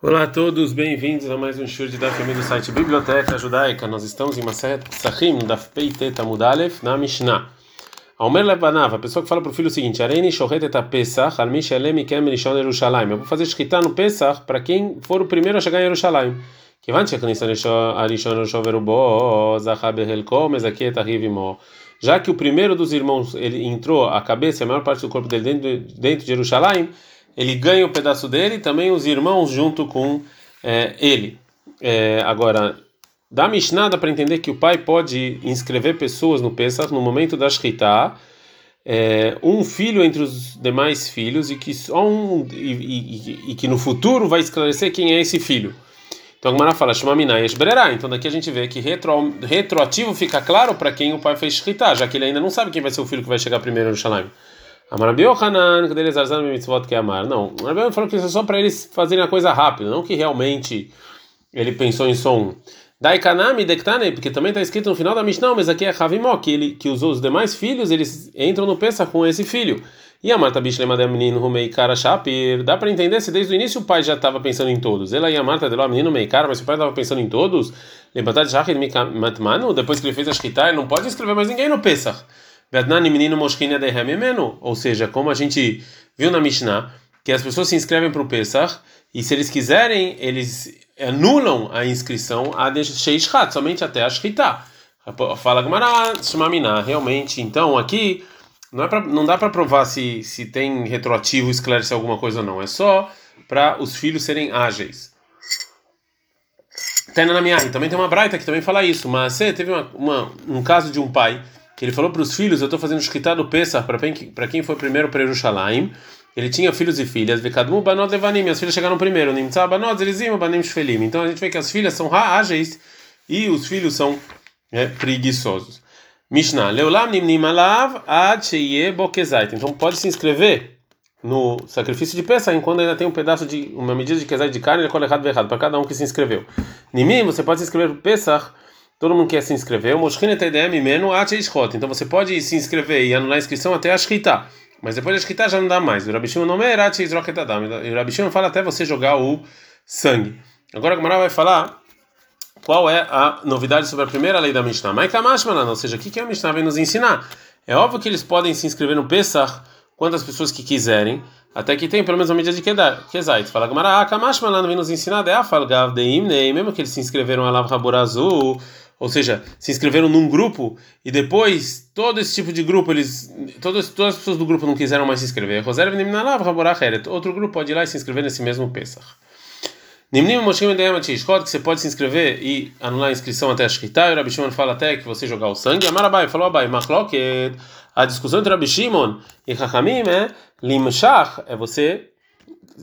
Olá a todos, bem-vindos a mais um show de Daf do site Biblioteca Judaica. Nós estamos em Maset Sahim, Daf Peitet Amudalef, na Mishnah. Almer Lebanav, a pessoa que fala para o filho o seguinte: Areni Shohet et Pesach, al Mishalem Kem Rishon Yerushalayim. Eu vou fazer escrita no Pesach para quem for o primeiro a chegar em Yerushalayim. Que vai Arishon Yerushalayim Verubo, Zachar Behelko, Mezakiet Arrivimo. Já que o primeiro dos irmãos ele entrou a cabeça e a maior parte do corpo dele dentro, dentro de Jerusalém, ele ganha o pedaço dele e também os irmãos junto com é, ele. É, agora, da Mishnah dá para entender que o pai pode inscrever pessoas no Pesach no momento da Shritá, é, um filho entre os demais filhos e que só um e, e, e, que no futuro vai esclarecer quem é esse filho. Então a Gemara fala, Shmamina Esbrerá. Então daqui a gente vê que retro, retroativo fica claro para quem o pai fez Shritá, já que ele ainda não sabe quem vai ser o filho que vai chegar primeiro no Shalaim. Que deles arzan mitzvot que amar. Não, o falou que isso é só para eles fazerem a coisa rápida, não que realmente ele pensou em som. Daikanami dektane, porque também está escrito no final da Mishnah, mas aqui é Havimó, que ele que os, os demais filhos eles entram no Pesach com esse filho. E a Marta Bishlema da menino Rumei Kara Shapir, dá para entender se desde o início o pai já estava pensando em todos. Ela e a Marta deu a menino Meikara, mas o pai estava pensando em todos, levantar de Matmanu, depois que ele fez a Shkita, ele não pode escrever mais ninguém no Pesach. Vednani menino Moshkina de Rememenu, ou seja, como a gente viu na Mishnah, que as pessoas se inscrevem para o Pesach e se eles quiserem, eles anulam a inscrição a Sheishat, somente até a Shkita. Fala Gamara, Shmamina, realmente, então aqui não, é pra, não dá para provar se, se tem retroativo esclarecer alguma coisa ou não, é só para os filhos serem ágeis. Tena na minha também tem uma braita que também fala isso, mas você teve uma, uma, um caso de um pai que ele falou para os filhos: Eu estou fazendo shkita do Pesach para quem foi primeiro para Jerusalém. Ele tinha filhos e filhas. As filhas chegaram primeiro. Então a gente vê que as filhas são ágeis e os filhos são é, preguiçosos. Mishnah. Então pode se inscrever no sacrifício de Pesach enquanto ainda tem um pedaço de uma medida de kezait de carne, ele colhe errado errado para cada um que se inscreveu. Nimim, você pode se inscrever para Pesach Todo mundo quer se inscrever. Então você pode se inscrever e anular a inscrição até a Shkita. Mas depois da Shkita já não dá mais. O Rabishim não é E o Rabishim fala até você jogar o sangue. Agora a Gamara vai falar qual é a novidade sobre a primeira lei da Mishnah. Ou seja, o que a Mishnah vem nos ensinar? É óbvio que eles podem se inscrever no Pesach quantas pessoas que quiserem, até que tem pelo menos uma medida de Kezait. Fala Gamara, ah, não vem nos ensinar, é a Falgav de Imnei, mesmo que eles se inscreveram a Lav Azul ou seja, se inscreveram num grupo e depois todo esse tipo de grupo, eles todas, todas as pessoas do grupo não quiseram mais se inscrever. Outro grupo pode ir lá e se inscrever nesse mesmo Pesach. Que você pode se inscrever e anular a inscrição até a Shkita, e o Rabi Shimon fala até que você jogar o sangue. Amarabai falou Abai, Machloket, a discussão entre Rabi Shimon e Chachamim é Limshach, é você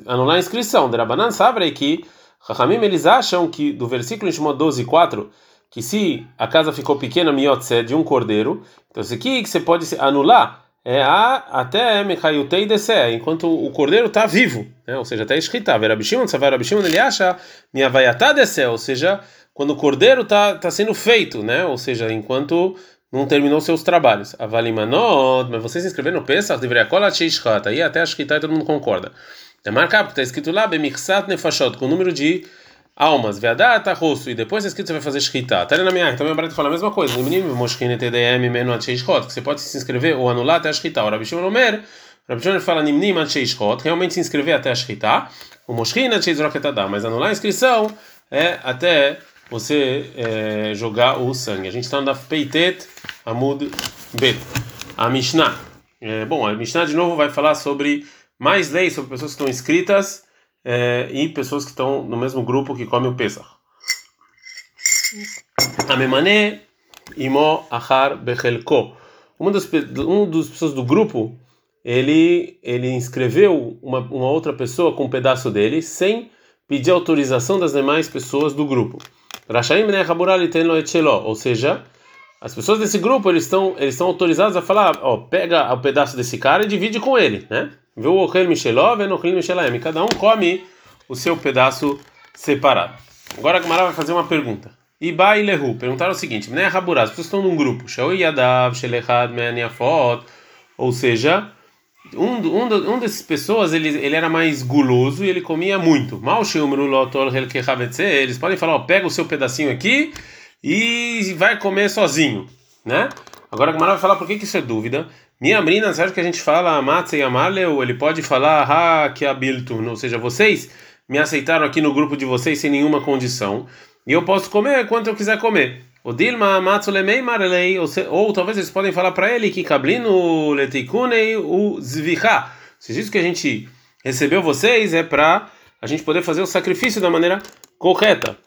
anular a inscrição. De Rabanan sabe que Chachamim eles acham que do versículo em Shimon 12, 4 que se a casa ficou pequena, miotse, de um cordeiro, então isso aqui que você pode anular é a até mechayutei descer, enquanto o cordeiro está vivo, né? ou seja, até escrita, verabishimon, savarabishimon, ele acha minha vaiatá descer, ou seja, quando o cordeiro está tá sendo feito, né? ou seja, enquanto não terminou seus trabalhos. Avalimanot, mas você se inscrever no Pesach, deveria colar aí até escrita todo mundo concorda. É marcado, está escrito lá, bemichsat nefashot, com o número de almas, veadata rosto, e depois é escrito você vai fazer shkita. Tá na minha, então meu barato fala a mesma coisa. Que você pode se inscrever ou anular até a shkita. O Rabi Shimon Omer, Rabi Shimon fala nimnim atcheishot, realmente se inscrever até a shkita. O moshkine atcheishroketada, mas anular a inscrição é até você é, jogar o sangue. A gente está no Peitet Amud Bet. A Mishnah. É, bom, a Mishnah de novo vai falar sobre mais leis sobre pessoas que estão inscritas é, e pessoas que estão no mesmo grupo que comem o Pesach. Amemane imo achar bechelko. Uma das um dos pessoas do grupo ele ele inscreveu uma, uma outra pessoa com um pedaço dele sem pedir autorização das demais pessoas do grupo. Ou seja, as pessoas desse grupo eles estão eles estão autorizados a falar, ó, pega o pedaço desse cara e divide com ele, né? E. Cada um come o seu pedaço separado. Agora a Gamara vai fazer uma pergunta. Iba e Lehu perguntaram o seguinte: Né, Raburá, as estão num grupo. Ou seja, um, um, um dessas pessoas ele, ele era mais guloso e ele comia muito. Eles podem falar, ó, pega o seu pedacinho aqui e vai comer sozinho, né? Agora a Gamara vai falar por que, que isso é dúvida. Minha você acha que a gente fala Matze e Amaleu? Ele pode falar Ha que abiltun, ou seja, vocês me aceitaram aqui no grupo de vocês sem nenhuma condição e eu posso comer quanto eu quiser comer. O Dilma Matsulemei Marlei, ou talvez eles podem falar para ele que Kablino Letikunei o Zvicha. Se isso que a gente recebeu vocês é para a gente poder fazer o sacrifício da maneira correta.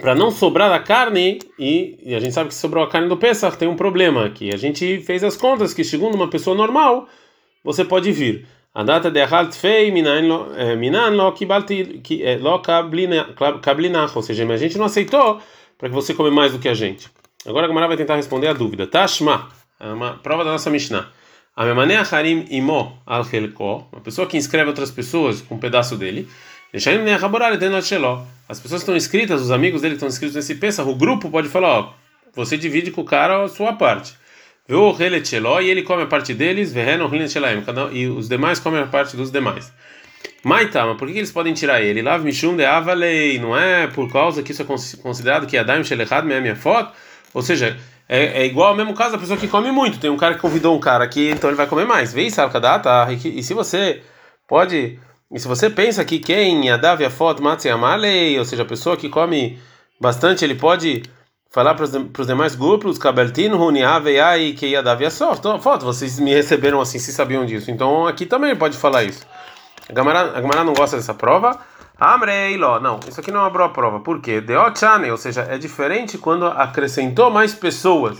Para não sobrar da carne, e, e, a gente sabe que sobrou a carne do Pesach, tem um problema aqui. A gente fez as contas que, segundo uma pessoa normal, você pode vir. A data de Ahalt Fei Minan Lo Kablinach, ou seja, a gente não aceitou para que você come mais do que a gente. Agora a Gamara vai tentar responder a dúvida. Tashma, é uma prova da nossa Mishnah. A Memanea Harim Imo al uma pessoa que inscreve outras pessoas com um pedaço dele. As pessoas estão inscritas, os amigos dele estão inscritos nesse peça, o grupo pode falar, ó, você divide com o cara a sua parte. E ele come a parte deles, e os demais comem a parte dos demais. Maitama, por que, eles podem tirar ele? Lav Mishum de Avalei, não é por causa que isso é considerado que Adaim Shelechad minha foto? Ou seja, é, é, igual ao mesmo caso da pessoa que come muito. Tem um cara que convidou um cara aqui, então ele vai comer mais. Vê Salkadata, e se você pode. E se você pensa que quem Adav Yafot Matzi Amalei, ou seja, a pessoa que come bastante, ele pode falar para os demais grupos, Kabeltin, Huniavei, que Adav Yasot, foto, vocês me receberam assim, se sabiam disso. Então aqui também pode falar isso. A Gamara não gosta dessa prova. Amreilo, não, isso aqui não é uma boa prova. Por quê? Deochane, ou seja, é diferente quando acrescentou mais pessoas.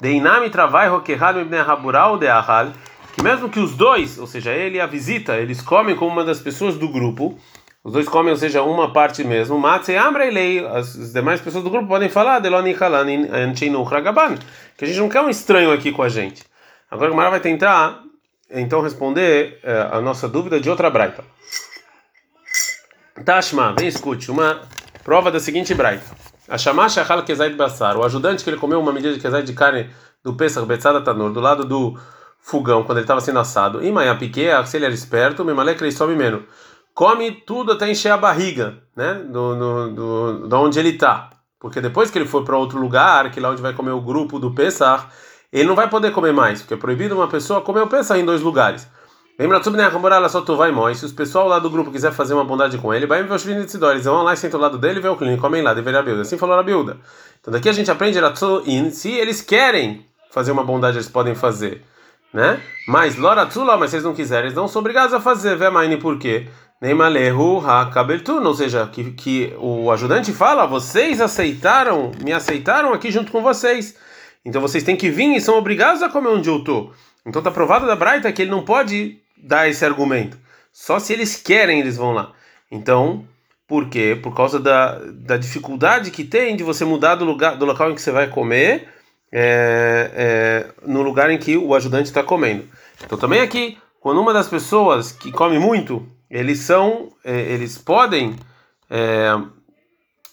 Deinami travai roquerrado ibn habural de ahal, que mesmo que os dois, ou seja, ele e a visita, eles comem como uma das pessoas do grupo, os dois comem, ou seja, uma parte mesmo, matze amreilei, as demais pessoas do grupo podem falar, deloni halanin que a gente não quer um estranho aqui com a gente. Agora o Gamara vai tentar então responder é, a nossa dúvida de outra braita. Tashma, vem escute, uma prova da seguinte braita. A Shamash Achal Kezait Basar, o ajudante que ele comeu uma medida de Kezait de carne do Pesach Betzada Tanur, do lado do fogão, quando ele estava sendo assado. E Maia Piquet, se ele era esperto, Memalek ele some menos. Come tudo até encher a barriga, né? Do, do, do, do onde ele está. Porque depois que ele for para outro lugar, que lá onde vai comer o grupo do Pesach, ele não vai poder comer mais, porque é proibido uma pessoa comer o pesach em dois lugares. Lembra tudo, né? só tu vai e Se os pessoal lá do grupo quiser fazer uma bondade com ele, vai ver os filhos de eles vão lá e sentam ao lado dele, vê o cliente, comem lá, deveria a Bilda. Assim falou a Bilda. Então daqui a gente aprende in, se eles querem fazer uma bondade, eles podem fazer, né? Mas Loratzula, mas eles não quiserem, eles não são obrigados a fazer. A por quê? Neimalehu ha-kabeltun, ou seja, que, que o ajudante fala, vocês aceitaram, me aceitaram aqui junto com vocês. Então vocês têm que vir e são obrigados a comer onde eu estou. Então está provado da Braita que ele não pode dar esse argumento. Só se eles querem, eles vão lá. Então, por quê? Por causa da, da dificuldade que tem de você mudar do, lugar, do local em que você vai comer é, é, no lugar em que o ajudante está comendo. Então também aqui, quando uma das pessoas que come muito, eles são, é, eles podem é,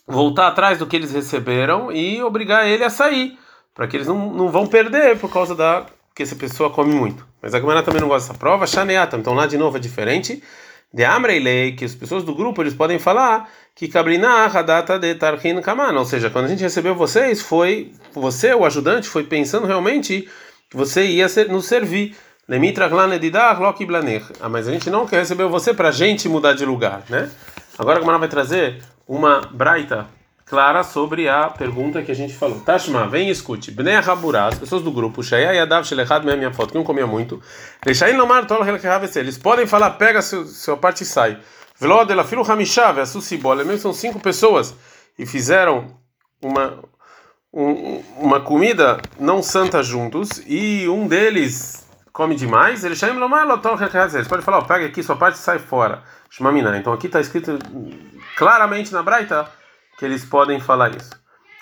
voltar atrás do que eles receberam e obrigar ele a sair para que eles não, não vão perder por causa da que essa pessoa come muito. Mas a Gemara também não gosta dessa prova. Shaneata, então lá de novo é diferente. De Amreilei, que as pessoas do grupo eles podem falar que Kabrinah data de Tarhin Kaman, ou seja, quando a gente recebeu vocês, foi você, o ajudante, foi pensando realmente que você ia ser, nos servir. Ah, mas a gente não quer receber você para a gente mudar de lugar, né? Agora a Gemara vai trazer uma braita clara sobre a pergunta que a gente falou. Tashma, vem e escute. Bnei Haburá, as pessoas do grupo, Shaya Yadav Shelechad minha foto, que não comia muito. Deixain Lomar Tol Eles podem falar, pega seu, sua parte e sai. Velo dela Filu Hamishav, a Susibola, mesmo são cinco pessoas e fizeram uma um, uma comida não santa juntos e um deles come demais, ele chama Eles podem falar, oh, pega aqui sua parte e sai fora. Shmamina. Então aqui está escrito claramente na Braita que eles podem falar isso.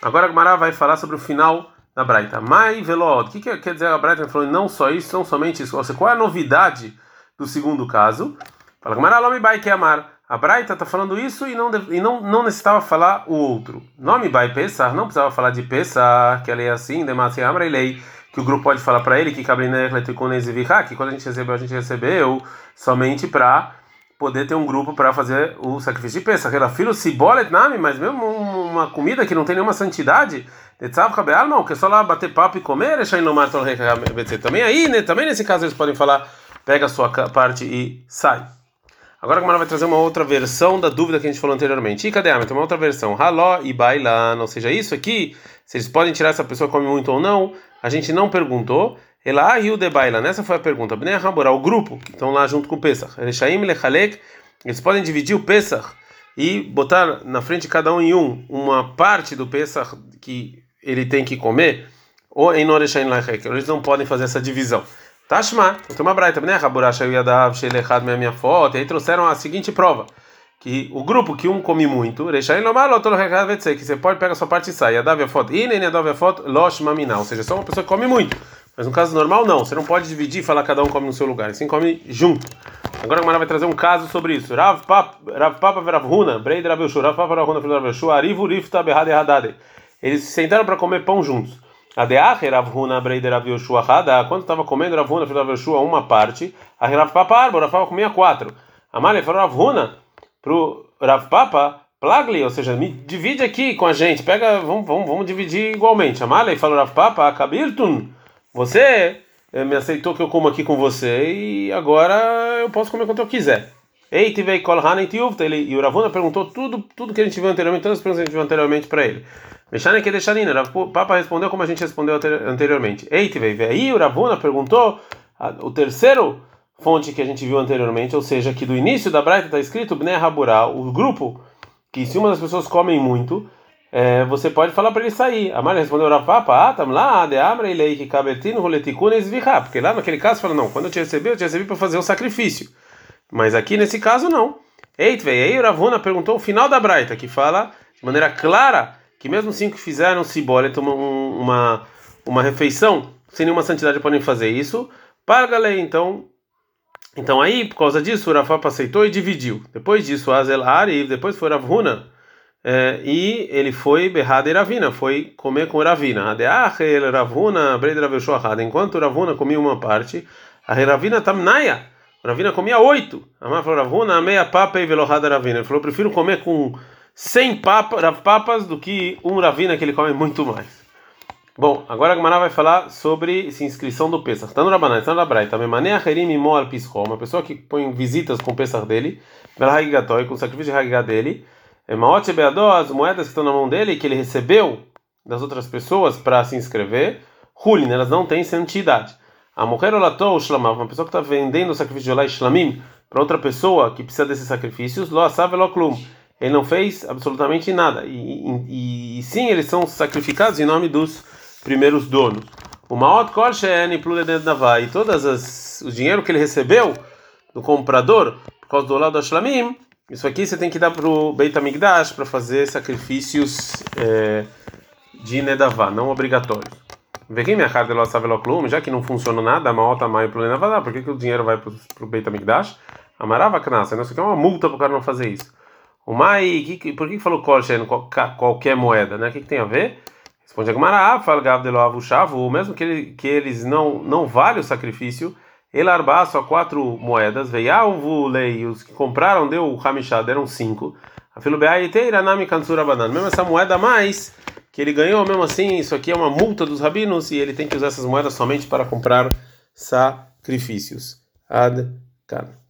Agora a Gmará vai falar sobre o final da Braita. Mai velod. O que, que quer dizer a Braita? Falou não só isso, não somente isso. Ou seja, qual é a novidade do segundo caso? Fala Gmará, nome bai que amar. A Braita está falando isso e não, e não, não necessitava falar o outro. Nome bai Pesar, não precisava falar de Pesar, que ela é assim, demasi amra lei, que o grupo pode falar para ele que que quando a gente recebeu, a gente recebeu somente para poder ter um grupo para fazer o sacrifício de Pesach. Ela filho cibolet nami, mas mesmo uma comida que não tem nenhuma santidade, que é só lá bater papo e comer, também aí, né, também nesse caso eles podem falar, pega a sua parte e sai. Agora a Gamara vai trazer uma outra versão da dúvida que a gente falou anteriormente. E cadê a Tem uma outra versão. Haló e baila, ou seja, isso aqui, se eles podem tirar essa pessoa come muito ou não, a gente não perguntou. Ela riu de baila. Nessa foi a pergunta. Bnei Hamburá, o grupo que estão lá junto com o Pesach. Elishaim lechalek. Eles podem dividir o Pesach e botar na frente de cada um em um uma parte do Pesach que ele tem que comer. Ou em Noreshaim lechek. Eles não podem fazer essa divisão. Tashma, tem uma braita, né? Raburacha Yadav, Shelechad, minha foto. E aí trouxeram a seguinte prova: que o grupo que um come muito, Rechaim Lomar, que você pode pegar a sua parte e sai. Yadav foto, e nem Yadav foto, Losh Mamina. Ou seja, só uma pessoa que come muito. Mas no caso normal, não. Você não pode dividir e falar cada um come no seu lugar. Assim come junto. Agora a Mara vai trazer um caso sobre isso. Rav Papa Rav Papa Rav Huna, Breid Rav Yoshu, Rav Papa Rav Huna, filho Rav Yoshu, Arivu Rifta Behade Hadade. Eles sentaram para comer pão juntos. A Deach Rav Huna Breid Rav Yoshua Hada, quando estava comendo Rav Huna, filho Rav Yoshua, uma parte, a Rav Papa Arbo, Rav Papa comia quatro. A Malha falou Rav Huna pro Rav Papa, Plagli, ou seja, me divide aqui com a gente, pega, vamos, vamos, vamos dividir igualmente. A Malha falou Rav Papa, Kabirtun, você eh, me aceitou que eu como aqui com você e agora eu posso comer quanto eu quiser. Ei, tivei kol hanen ele e o Ravuna perguntou tudo, tudo que a gente viu anteriormente, todas as perguntas que a gente viu anteriormente para ele. Mexane que deixarina, o Papa respondeu como a gente respondeu anteriormente. Ei, tivei, aí o Ravuna perguntou o terceiro fonte que a gente viu anteriormente, ou seja, que do início da Braita está escrito Bnei Haburá, o grupo que se uma das pessoas comem muito, é, você pode falar para ele sair. A Maria respondeu Rav Papa, ah, tam lá, de amra ilei que cabertino roleticuna esvirá, porque lá naquele caso fala não, quando eu te recebi, eu te recebi para fazer o sacrifício. Mas aqui nesse caso não. Eita, aí o Ravuna perguntou o final da Braita, que fala de maneira clara que mesmo cinco que fizeram cibolet uma, uma, uma refeição sem nenhuma santidade podem fazer isso. Paga lei, então. Então aí, por causa disso, o Rafa aceitou e dividiu. Depois disso, Azel Ari, depois foi Ravuna, é, e ele foi berrada Ravina, foi comer com Ravina. Ravuna, Enquanto Ravuna comia uma parte, a Ravina tamnaya. Ravina comia oito. Amar falou Ravuna, meia papa e velohada Ravina. Ele falou: prefiro comer com cem papa, papas do que um Ravina que ele come muito mais. Bom, agora a Gemara vai falar sobre essa inscrição do Pesach. Está no Rabanai, está no Rabrai. Também Pisco, uma pessoa que põe visitas com o Pesach dele, Belhagigatoi, com o sacrifício de Hagigá dele. É Maot Beadó, as moedas que estão na mão dele, que ele recebeu das outras pessoas para se inscrever, Hulin, elas não têm santidade. A mulher olatou shlamav, uma pessoa que está vendendo o sacrifício de Olá Shlamim para outra pessoa que precisa desses sacrifícios, lo asav. Ele não fez absolutamente nada. E, e, e, sim, eles são sacrificados em nome dos primeiros donos. O Maot Kol She'en Navai, e todas as o dinheiro que ele recebeu do comprador por causa do lado do Shlamim, isso aqui você tem que dar para o Beit HaMikdash para fazer sacrifícios é, de Nedavá, não obrigatórios. Vem minha carta ela sabe clube, já que não funciona nada, a mai problema vai dar. Por que, que o dinheiro vai para o Beit Amigdash? Amarava não sei que é uma multa para o cara não fazer isso. O mai, que, por que, que falou kolshen, qualquer moeda, né? O que, que tem a ver? Responde a Gemara, fala Gavdelo Chavu, mesmo que, ele, que eles não não vale o sacrifício, ele arba só quatro moedas, veio alvo lei, os que compraram deu o Hamishá, deram cinco. A filubeai teira nami banana. Mesmo essa moeda mais que ele ganhou, mesmo assim, isso aqui é uma multa dos rabinos e ele tem que usar essas moedas somente para comprar sacrifícios. Ad -kan.